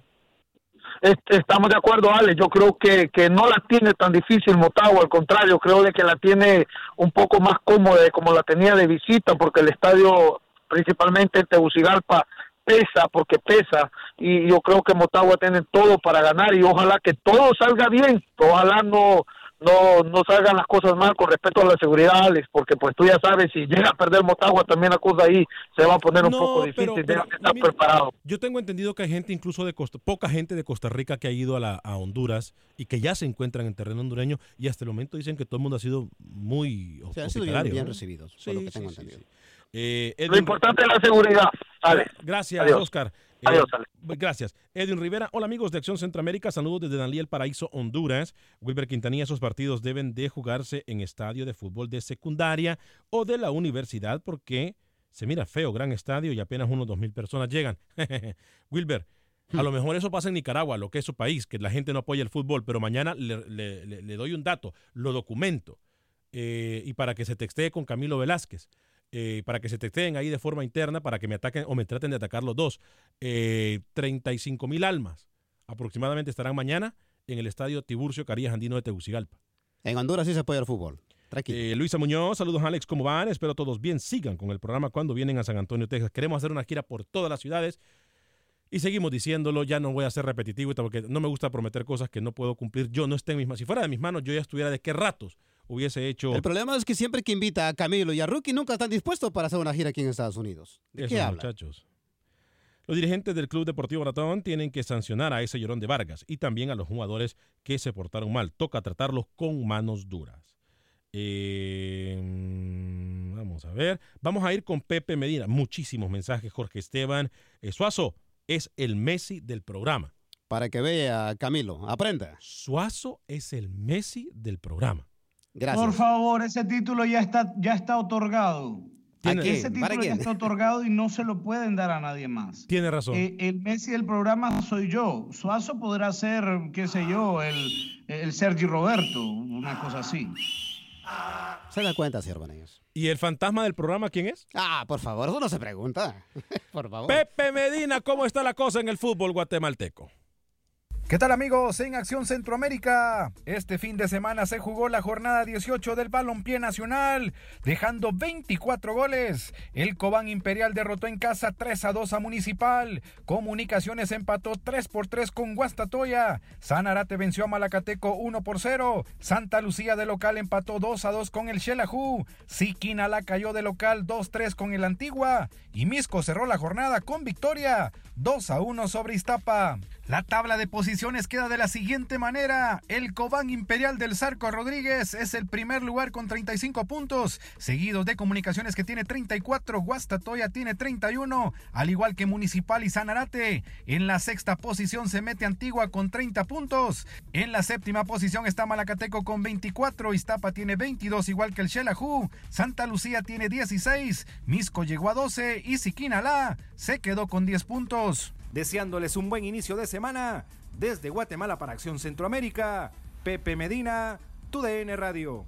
Estamos de acuerdo, Ale. Yo creo que, que no la tiene tan difícil Motagua, al contrario, creo de que la tiene un poco más cómoda de como la tenía de visita, porque el estadio, principalmente en Tegucigalpa, pesa, porque pesa, y yo creo que Motagua tiene todo para ganar, y ojalá que todo salga bien, ojalá no no, no salgan las cosas mal con respecto a la seguridad, Alex, porque pues tú ya sabes, si llega a perder Motagua, también la cosa ahí se va a poner un No, poco difícil, pero- pero, que estar mira, preparado. Yo tengo entendido que hay gente incluso de Costa, poca gente de Costa Rica que ha ido a, la, a Honduras y que ya se encuentran en terreno hondureño y hasta el momento dicen que todo el mundo ha sido muy han sido bien, bien ¿no? recibidos, Sí, por lo que sí, tengo sí, entendido. sí. Eh, Lo importante es la seguridad. Gracias, Adiós. Oscar. Adiós, Eh, Gracias. Edwin Rivera, hola amigos de Acción Centroamérica, saludos desde Daniel Paraíso, Honduras. Wilber Quintanilla, esos partidos deben de jugarse en estadio de fútbol de secundaria o de la universidad porque se mira feo, gran estadio y apenas unos dos mil personas llegan. [LAUGHS] Wilber, a lo mejor eso pasa en Nicaragua, lo que es su país, que la gente no apoya el fútbol, pero mañana le, le- le- le doy un dato, lo documento, eh, y para que se textee con Camilo Velázquez, eh, para que se texteen ahí de forma interna, para que me ataquen o me traten de atacar los dos. Eh, 35 mil almas aproximadamente estarán mañana en el estadio Tiburcio Carías Andino de Tegucigalpa. En Honduras sí se puede el fútbol. Eh, Luisa Muñoz, saludos Alex, ¿cómo van? Espero todos bien. Sigan con el programa cuando vienen a San Antonio, Texas. Queremos hacer una gira por todas las ciudades y seguimos diciéndolo. Ya no voy a ser repetitivo porque no me gusta prometer cosas que no puedo cumplir. Yo no esté en mis manos. Si fuera de mis manos, yo ya estuviera de qué ratos hubiese hecho. El problema es que siempre que invita a Camilo y a Rookie nunca están dispuestos para hacer una gira aquí en Estados Unidos. ¿De qué muchachos. Los dirigentes del Club Deportivo Ratón tienen que sancionar a ese llorón de Vargas y también a los jugadores que se portaron mal. Toca tratarlos con manos duras. Eh, mm, vamos a ver. Vamos a ir con Pepe Medina. Muchísimos mensajes, Jorge Esteban. Eh, Suazo es el Messi del programa. Para que vea, Camilo, aprenda. Suazo es el Messi del programa. Por favor, ese título ya está, ya está otorgado. ¿Tiene- Ese ¿Para título ya está otorgado y no se lo pueden dar a nadie más. Tiene razón. Eh, el Messi del programa soy yo. Suazo podrá ser, qué sé yo, el, el Sergi Roberto, una cosa así. Se da cuenta, Cervantes. ¿Y el fantasma del programa quién es? Ah, por favor, eso no se pregunta. [LAUGHS] por favor. Pepe Medina, ¿cómo está la cosa en el fútbol guatemalteco? ¿Qué tal amigos en Acción Centroamérica? Este fin de semana se jugó la jornada 18 del Balompié Nacional, dejando 24 goles. El Cobán Imperial derrotó en casa 3 a 2 a Municipal. Comunicaciones empató 3 por 3 con Guastatoya. Sanarate venció a Malacateco 1 por 0. Santa Lucía de local empató 2 a 2 con el Xelajú. Siquinala cayó de local 2-3 con el Antigua. Y Misco cerró la jornada con victoria 2 a 1 sobre Iztapa. La tabla de posiciones queda de la siguiente manera. El Cobán Imperial del Zarco Rodríguez es el primer lugar con 35 puntos, seguido de Comunicaciones que tiene 34, Guastatoya tiene 31, al igual que Municipal y Sanarate. En la sexta posición se mete Antigua con 30 puntos. En la séptima posición está Malacateco con 24, Iztapa tiene 22, igual que el Xelajú. Santa Lucía tiene 16, Misco llegó a 12 y Siquinalá se quedó con 10 puntos. Deseándoles un buen inicio de semana, desde Guatemala para Acción Centroamérica, Pepe Medina, TUDN Radio.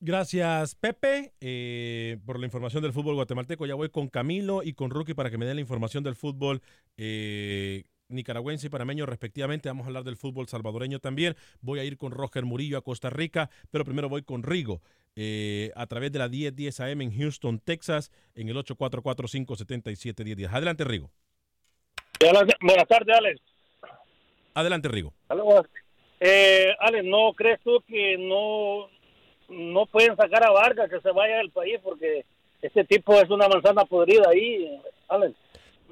Gracias, Pepe, eh, por la información del fútbol guatemalteco. Ya voy con Camilo y con Rookie para que me den la información del fútbol eh, nicaragüense y panameño respectivamente. Vamos a hablar del fútbol salvadoreño también. Voy a ir con Roger Murillo a Costa Rica, pero primero voy con Rigo eh, a través de la 1010 AM en Houston, Texas, en el 844-577-1010. Adelante, Rigo. Buenas tardes, Alex. Adelante, Rigo. Eh, Alex, ¿no crees tú que no, no pueden sacar a Vargas que se vaya del país porque este tipo es una manzana podrida ahí, Alex?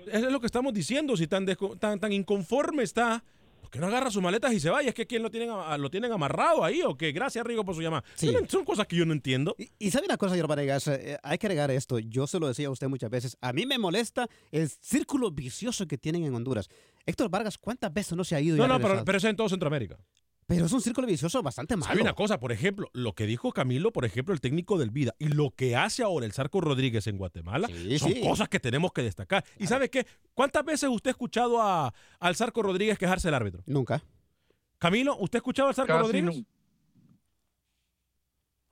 Eso es lo que estamos diciendo. Si tan, tan, tan inconforme está, ¿por qué no agarra sus maletas y se vaya? ¿Es que quién lo tienen, lo tienen amarrado ahí o qué? Gracias, Rigo, por su llamada. No- Son cosas que yo no entiendo. Y sabe una cosa, señor Vanegas, Eh, hay que agregar esto. Yo se lo decía a usted muchas veces. A mí me molesta el círculo vicioso que tienen en Honduras. Héctor Vargas, ¿cuántas veces no se ha ido? y No, ha no, pero, pero es en todo Centroamérica. Pero es un círculo vicioso bastante malo. ¿Sabe una cosa? Por ejemplo, lo que dijo Camilo, por ejemplo, el técnico del Vida, y lo que hace ahora el Zarco Rodríguez en Guatemala, son sí. cosas que tenemos que destacar. ¿Y sabe qué? ¿Cuántas veces usted ha escuchado a, al Zarco Rodríguez quejarse del árbitro? Nunca. Camilo, ¿usted ha escuchado al Zarco Casi Rodríguez? nunca.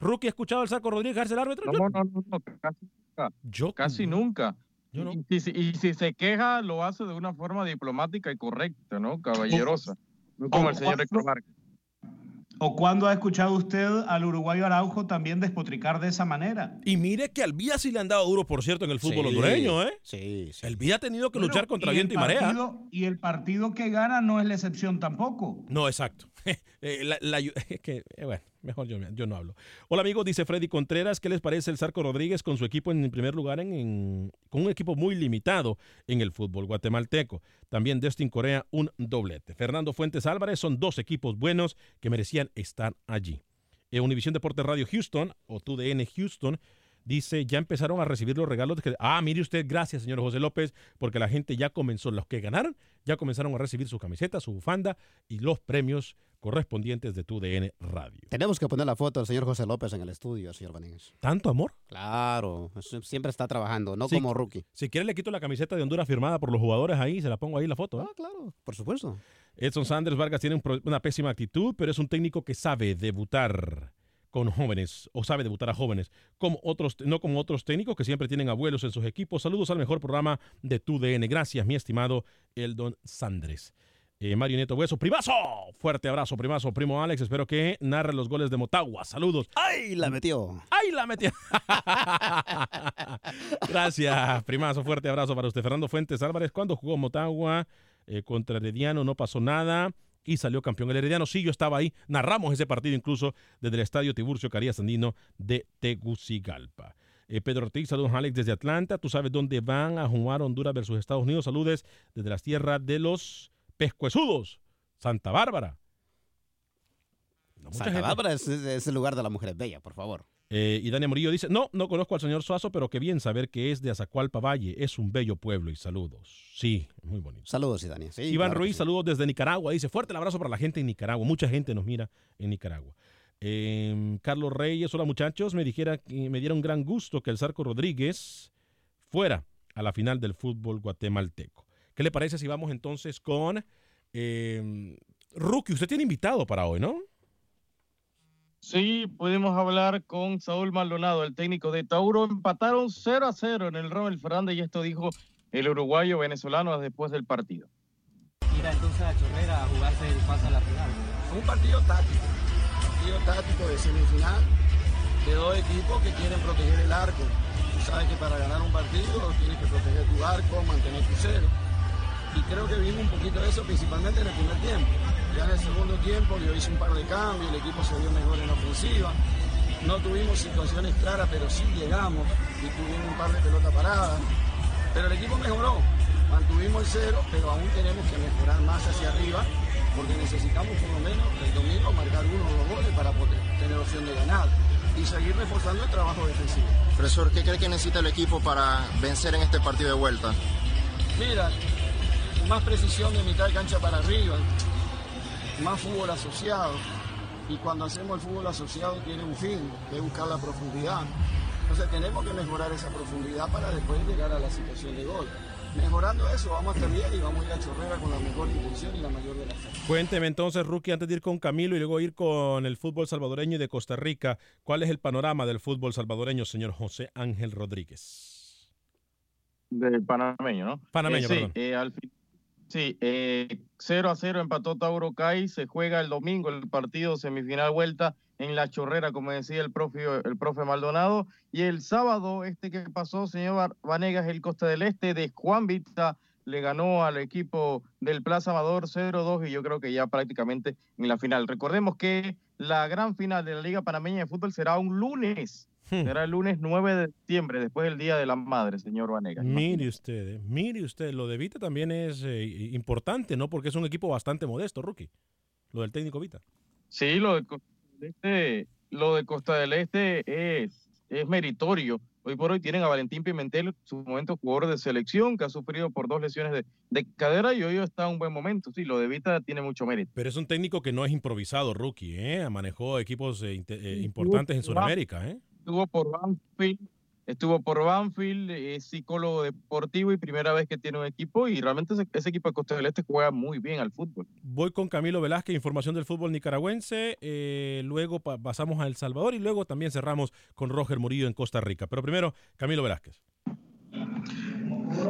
¿Rookie ha escuchado al Zarco Rodríguez quejarse del árbitro? No, no, no, no, casi nunca. Yo casi nunca. Yo no. Y, si, y si se queja, lo hace de una forma diplomática y correcta, ¿no? Caballerosa. No como el señor Héctor Márquez. ¿O cuándo ha escuchado usted al uruguayo Araujo también despotricar de esa manera? Y mire que al Villa sí le han dado duro, por cierto, en el fútbol Sí. hondureño, ¿eh? Sí, El Villa ha tenido que Bueno, luchar contra y viento y el marea. Y el partido que gana no es la excepción tampoco. No, exacto. [LAUGHS] Eh, la- la- [LAUGHS] es que, eh, bueno, mejor yo, no hablo. Hola amigos, dice Freddy Contreras, ¿qué les parece el Zarco Rodríguez con su equipo en primer lugar, en, en- con un equipo muy limitado en el fútbol guatemalteco? También Destin Corea, un doblete. Fernando Fuentes Álvarez, son dos equipos buenos que merecían estar allí. Eh, Univisión Deportes Radio Houston, o TUDN Houston, dice, ya empezaron a recibir los regalos. Que, ah, mire usted, gracias, señor José López, porque la gente ya comenzó, los que ganaron, ya comenzaron a recibir su camiseta, su bufanda y los premios correspondientes de TUDN Radio. Tenemos que poner la foto del señor José López en el estudio, señor Vanegas. ¿Tanto amor? Claro, siempre está trabajando, no como rookie. Si quiere le quito la camiseta de Honduras firmada por los jugadores ahí, se la pongo ahí la foto. ¿eh? Ah, claro, por supuesto. Edson Sanders Vargas tiene un una pésima actitud, pero es un técnico que sabe debutar con jóvenes o sabe debutar a jóvenes, como otros, no como otros técnicos que siempre tienen abuelos en sus equipos. Saludos al mejor programa de tu DN. Gracias, mi estimado Eldon Sandres. Eh, Mario Nieto Hueso, primazo, fuerte abrazo, primazo, primo Alex, espero que narre los goles de Motagua. Saludos. ¡Ay, la metió! ¡Ay, la metió! [LAUGHS] Gracias, primazo, fuerte abrazo para usted. Fernando Fuentes Álvarez, cuando jugó Motagua eh, contra Herediano no pasó nada y salió campeón. El Herediano sí, yo estaba ahí, narramos ese partido incluso desde el estadio Tiburcio Carías Andino de Tegucigalpa. Eh, Pedro Ortiz, saludos Alex desde Atlanta. ¿Tú sabes dónde van a jugar Honduras versus Estados Unidos? Saludes desde las tierras de los pescuezudos, Santa Bárbara. No, Santa gente. Bárbara es- es el lugar de las mujeres bellas, por favor. Eh, y Dani Murillo dice, no, no conozco al señor Suazo, pero qué bien saber que es de Azacualpa Valle. Es un bello pueblo y saludos. Sí, muy bonito. Saludos, Idania. Sí, Iván claro Ruiz, sí. saludos desde Nicaragua. Dice, fuerte el abrazo para la gente en Nicaragua. Mucha gente nos mira en Nicaragua. Eh, Carlos Reyes, hola muchachos. Me, dijera, que- me dieron gran gusto que el Zarco Rodríguez fuera a la final del fútbol guatemalteco. ¿Qué le parece si vamos entonces con eh, Rookie? Usted tiene invitado para hoy, ¿no? Sí, pudimos hablar con Saúl Maldonado, el técnico de Tauro. Empataron 0 a 0 en el Rommel Fernández y esto dijo el uruguayo venezolano después del partido. Ir entonces a Chorrera a jugarse el pase a la final. Un partido táctico, un partido táctico de semifinal de dos equipos que quieren proteger el arco. Tú sabes que para ganar un partido tienes que proteger tu arco, mantener tu cero. Y creo que vimos un poquito de eso principalmente en el primer tiempo. Ya en el segundo tiempo yo hice un par de cambios, el equipo se vio mejor en la ofensiva. No tuvimos situaciones claras, pero sí llegamos y tuvimos un par de pelotas paradas. Pero el equipo mejoró, mantuvimos el cero, pero aún tenemos que mejorar más hacia arriba porque necesitamos por lo menos el domingo marcar uno o dos goles para poder tener opción de ganar y seguir reforzando el trabajo defensivo. Profesor, ¿qué cree que necesita el equipo para vencer en este partido de vuelta? Mira, más precisión de mitad de cancha para arriba, más fútbol asociado. Y cuando hacemos el fútbol asociado tiene un fin, que es buscar la profundidad. Entonces tenemos que mejorar esa profundidad para después llegar a la situación de gol. Mejorando eso, vamos a estar bien y vamos a ir a Chorrera con la mejor intención y la mayor de las. Cuénteme entonces, Rookie, antes de ir con Camilo y luego ir con el fútbol salvadoreño y de Costa Rica, ¿cuál es el panorama del fútbol salvadoreño, señor José Ángel Rodríguez? Del panameño, ¿no? Panameño, Eh, sí, perdón. eh, al fin- sí, eh, 0 a 0 empató Tauro Cay. Se juega el domingo el partido semifinal vuelta en la chorrera, como decía el profe, el profe Maldonado. Y el sábado, este que pasó, señor Vanegas, el Costa del Este de Juan Vita le ganó al equipo del Plaza Amador 0-2 y yo creo que ya prácticamente en la final. Recordemos que la gran final de la Liga Panameña de Fútbol será un lunes. Hmm. Será el lunes 9 de septiembre, después del Día de la Madre, señor Vanegas. Mire usted, mire usted, lo de Vita también es eh, importante, ¿no? Porque es un equipo bastante modesto, Rookie. Lo del técnico Vita. Sí, lo de Costa del Este, lo de Costa del Este es, es meritorio, Hoy por hoy tienen a Valentín Pimentel, su momento jugador de selección, que ha sufrido por dos lesiones de, de cadera y hoy está en un buen momento. Sí, lo de Vita tiene mucho mérito. Pero es un técnico que no es improvisado, rookie, ¿eh? Manejó equipos eh, eh, importantes en Sudamérica, ¿eh? Estuvo por Banfield, estuvo por Banfield, es psicólogo deportivo y primera vez que tiene un equipo y realmente ese, equipo de Costa del Este juega muy bien al fútbol. Voy con Camilo Velázquez, información del fútbol nicaragüense, luego pasamos a El Salvador y luego también cerramos con Roger Murillo en Costa Rica. Pero primero, Camilo Velázquez.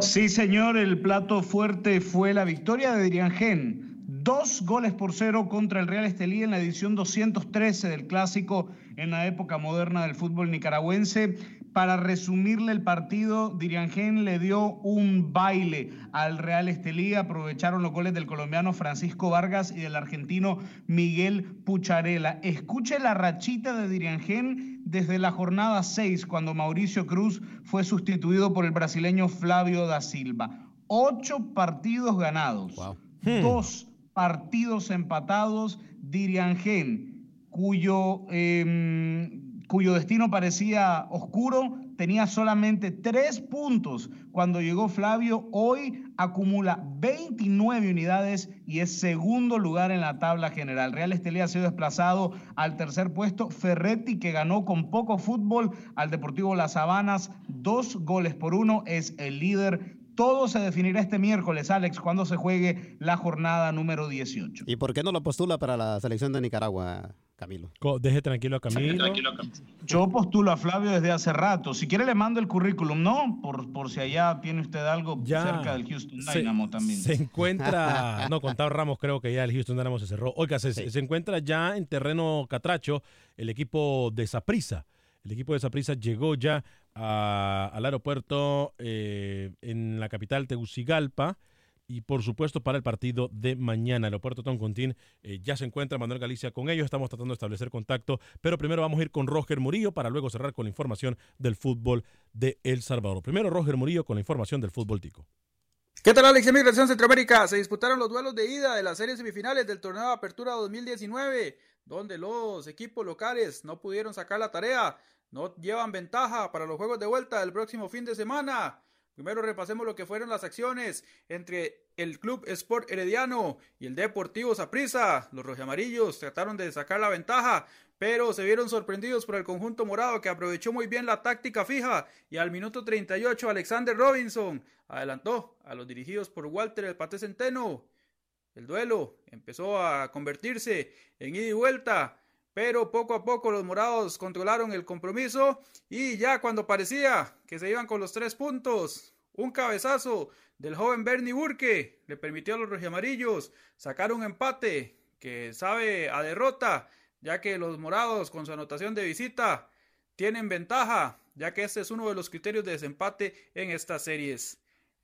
Sí, señor, el plato fuerte fue la victoria de Diriangén. Dos goles por cero contra el Real Estelí en la edición 213 del clásico en la época moderna del fútbol nicaragüense. Para resumirle el partido, Diriangén le dio un baile al Real Estelí. Aprovecharon los goles del colombiano Francisco Vargas y del argentino Miguel Pucharela. Escuche la rachita de Diriangén desde la jornada 6, cuando Mauricio Cruz fue sustituido por el brasileño Flavio da Silva. Ocho partidos ganados. Dos partidos empatados. Diriangén, cuyo em, cuyo destino parecía oscuro, tenía solamente tres puntos cuando llegó Flavio, hoy acumula 29 unidades y es segundo lugar en la tabla general. Real Estelí ha sido desplazado al tercer puesto. Ferretti, que ganó con poco fútbol al Deportivo Las Habanas, dos goles por uno, es el líder todo se definirá este miércoles, Alex, cuando se juegue la jornada número 18. ¿Y por qué no lo postula para la selección de Nicaragua, Camilo? Deje tranquilo a Camilo. Yo postulo a Flavio desde hace rato. Si quiere le mando el currículum, ¿no? Por, por si allá tiene usted algo cerca del Houston Dynamo también. Se encuentra, no, contado Ramos creo que ya el Houston Dynamo se cerró. Oiga, se, se encuentra ya en terreno catracho el equipo de Saprisa. El equipo de Saprisa llegó ya al aeropuerto eh, en la capital Tegucigalpa y por supuesto para el partido de mañana. El aeropuerto Toncontín eh, ya se encuentra Manuel Galicia con ellos. Estamos tratando de establecer contacto, pero primero vamos a ir con Roger Murillo para luego cerrar con la información del fútbol de El Salvador. Primero Roger Murillo con la información del fútbol tico. ¿Qué tal Alex Migración Centroamérica? Se disputaron los duelos de ida de las series semifinales del torneo de Apertura 2019, donde los equipos locales no pudieron sacar la tarea no llevan ventaja para los juegos de vuelta del próximo fin de semana. Primero repasemos lo que fueron las acciones entre el Club Sport Herediano y el Deportivo Saprissa. Los rojamarillos trataron de sacar la ventaja, pero se vieron sorprendidos por el conjunto morado que aprovechó muy bien la táctica fija y al minuto 38 Alexander Robinson adelantó a los dirigidos por Walter el Pate Centeno. El duelo empezó a convertirse en ida y vuelta pero poco a poco los morados controlaron el compromiso y ya cuando parecía que se iban con los tres puntos, un cabezazo del joven Bernie Burke le permitió a los rojamarillos sacar un empate que sabe a derrota, ya que los morados con su anotación de visita tienen ventaja, ya que este es uno de los criterios de desempate en estas series.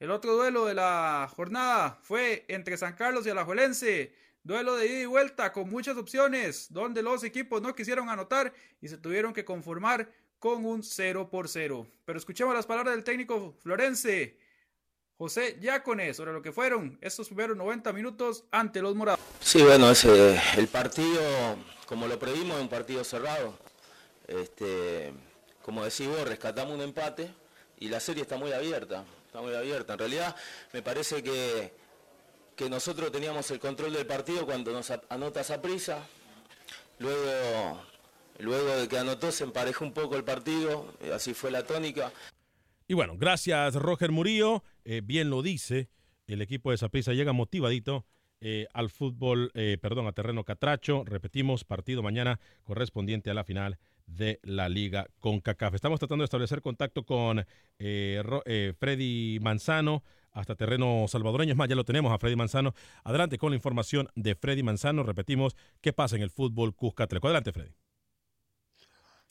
El otro duelo de la jornada fue entre San Carlos y Alajuelense. Duelo de ida y vuelta con muchas opciones, donde los equipos no quisieron anotar y se tuvieron que conformar con un 0 por 0. Pero escuchemos las palabras del técnico florense, José Yácone, sobre lo que fueron estos primeros 90 minutos ante los morados. Sí, bueno, ese, el partido, como lo previmos, es un partido cerrado. Este, como decís vos, rescatamos un empate y la serie está muy abierta, está muy abierta. En realidad, me parece que que nosotros teníamos el control del partido cuando nos anota esa prisa. Luego, luego de que anotó se emparejó un poco el partido, eh, así fue la tónica. Y bueno, gracias Roger Murillo, eh, bien lo dice, el equipo de Saprissa llega motivadito eh, al fútbol, perdón, a terreno catracho. Repetimos, partido mañana correspondiente a la final de la Liga con CACAF. Estamos tratando de establecer contacto con Freddy Manzano, hasta terreno salvadoreño. Es más, ya lo tenemos a Freddy Manzano. Adelante con la información de Freddy Manzano. Repetimos, ¿qué pasa en el fútbol Cuscatleco? Adelante, Freddy.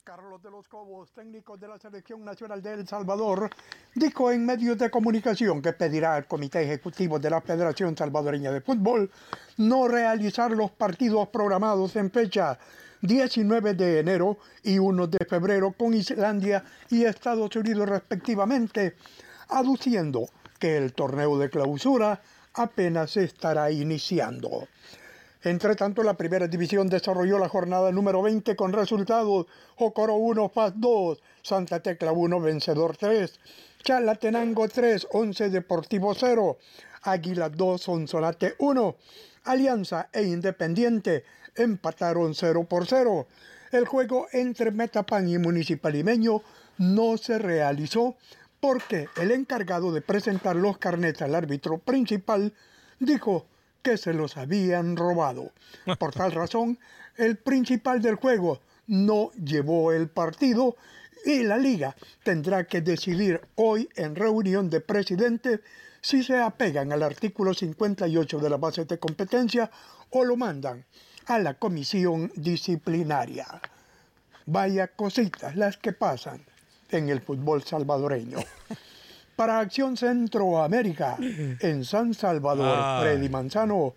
Carlos de los Cobos, técnico de la Selección Nacional de El Salvador, dijo en medios de comunicación que pedirá al Comité Ejecutivo de la Federación Salvadoreña de Fútbol no realizar los partidos programados en fecha 19 de enero y 1 de febrero con Islandia y Estados Unidos respectivamente, aduciendo que el torneo de clausura apenas estará iniciando. Entre tanto, la primera división desarrolló la jornada número 20 con resultados Jocoro 1, Paz 2, Santa Tecla 1, Vencedor 3, Chalatenango 3, 11 Deportivo 0, Águila 2, Sonsonate 1, Alianza e Independiente empataron 0 por 0. El juego entre Metapan y Municipal Limeño no se realizó porque el encargado de presentar los carnets al árbitro principal dijo que se los habían robado. Por tal [LAUGHS] razón, el principal del juego no llevó el partido y la liga tendrá que decidir hoy en reunión de presidentes si se apegan al artículo 58 de la base de competencia o lo mandan a la comisión disciplinaria. Vaya cositas las que pasan en el fútbol salvadoreño. [LAUGHS] Para Acción Centroamérica, en San Salvador. Freddy Manzano,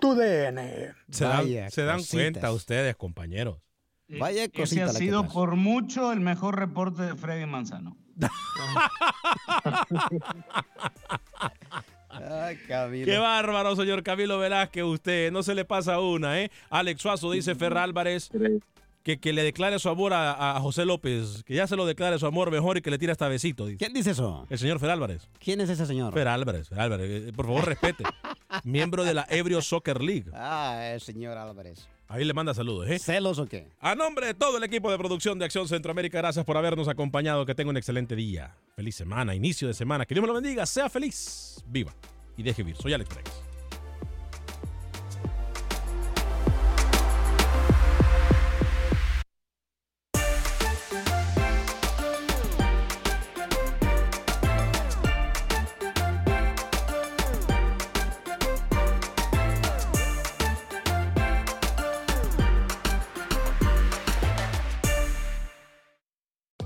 tu DN. Se dan, se dan cuenta ustedes, compañeros. Vaya Ese cosita ha la que sido por mucho el mejor reporte de Freddy Manzano. [LAUGHS] [LAUGHS] Ay, Camilo. Qué bárbaro, señor Camilo Velázquez, usted. No se le pasa una, ¿eh? Alex Suazo dice Ferra Álvarez que, que le declare su amor a, a José López, que ya se lo declare su amor mejor y que le tire hasta besito. Dice. ¿Quién dice eso? El señor Fer Álvarez. ¿Quién es ese señor? Fer Álvarez, Fer Álvarez. eh, Por favor, respete. [LAUGHS] Miembro de la Ebrio Soccer League. Ah, el señor Álvarez. Ahí le manda saludos, ¿eh? ¿Celos o qué? A nombre de todo el equipo de producción de Acción Centroamérica, gracias por habernos acompañado. Que tenga un excelente día. Feliz semana, inicio de semana. Que Dios me lo bendiga. Sea feliz. Viva. Y deje vivir. Soy Alex Pérez.